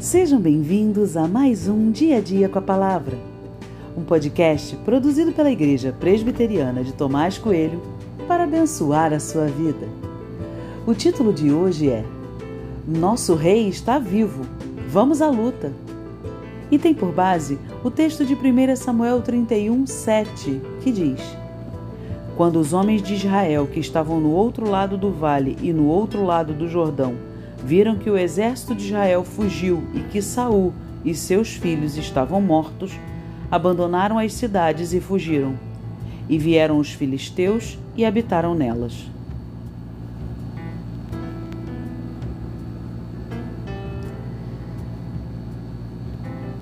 Sejam bem-vindos a mais um Dia a Dia com a Palavra, um podcast produzido pela Igreja Presbiteriana de Tomás Coelho para abençoar a sua vida. O título de hoje é Nosso Rei está vivo, vamos à luta. E tem por base o texto de 1 Samuel 31, 7, que diz: Quando os homens de Israel que estavam no outro lado do vale e no outro lado do Jordão viram que o exército de Israel fugiu e que Saul e seus filhos estavam mortos, abandonaram as cidades e fugiram. E vieram os filisteus e habitaram nelas.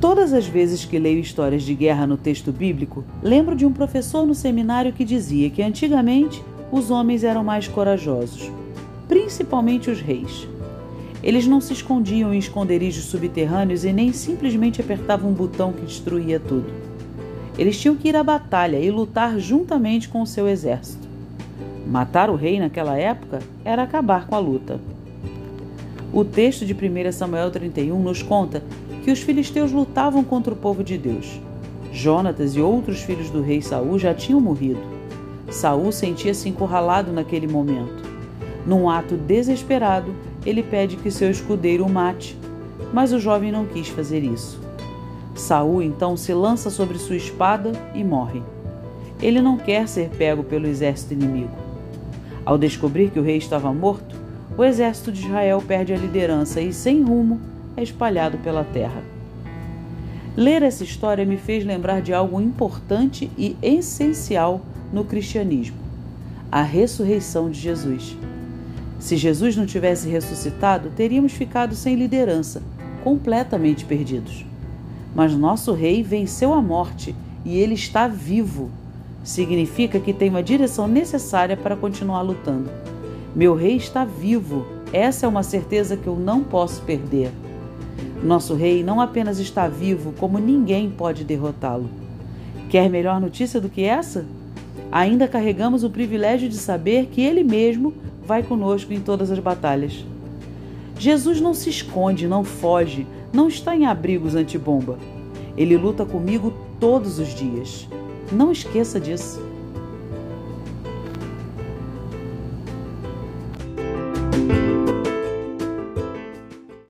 Todas as vezes que leio histórias de guerra no texto bíblico, lembro de um professor no seminário que dizia que antigamente os homens eram mais corajosos, principalmente os reis. Eles não se escondiam em esconderijos subterrâneos e nem simplesmente apertavam um botão que destruía tudo. Eles tinham que ir à batalha e lutar juntamente com o seu exército. Matar o rei naquela época era acabar com a luta. O texto de 1 Samuel 31 nos conta que os filisteus lutavam contra o povo de Deus. Jonatas e outros filhos do rei Saul já tinham morrido. Saul sentia-se encurralado naquele momento. Num ato desesperado, ele pede que seu escudeiro o mate, mas o jovem não quis fazer isso. Saul então se lança sobre sua espada e morre. Ele não quer ser pego pelo exército inimigo. Ao descobrir que o rei estava morto, o exército de Israel perde a liderança e, sem rumo, é espalhado pela terra. Ler essa história me fez lembrar de algo importante e essencial no cristianismo: a ressurreição de Jesus. Se Jesus não tivesse ressuscitado, teríamos ficado sem liderança, completamente perdidos. Mas nosso rei venceu a morte e ele está vivo. Significa que tem uma direção necessária para continuar lutando. Meu rei está vivo. Essa é uma certeza que eu não posso perder. Nosso rei não apenas está vivo, como ninguém pode derrotá-lo. Quer melhor notícia do que essa? Ainda carregamos o privilégio de saber que ele mesmo vai conosco em todas as batalhas. Jesus não se esconde, não foge, não está em abrigos antibomba. Ele luta comigo todos os dias. Não esqueça disso.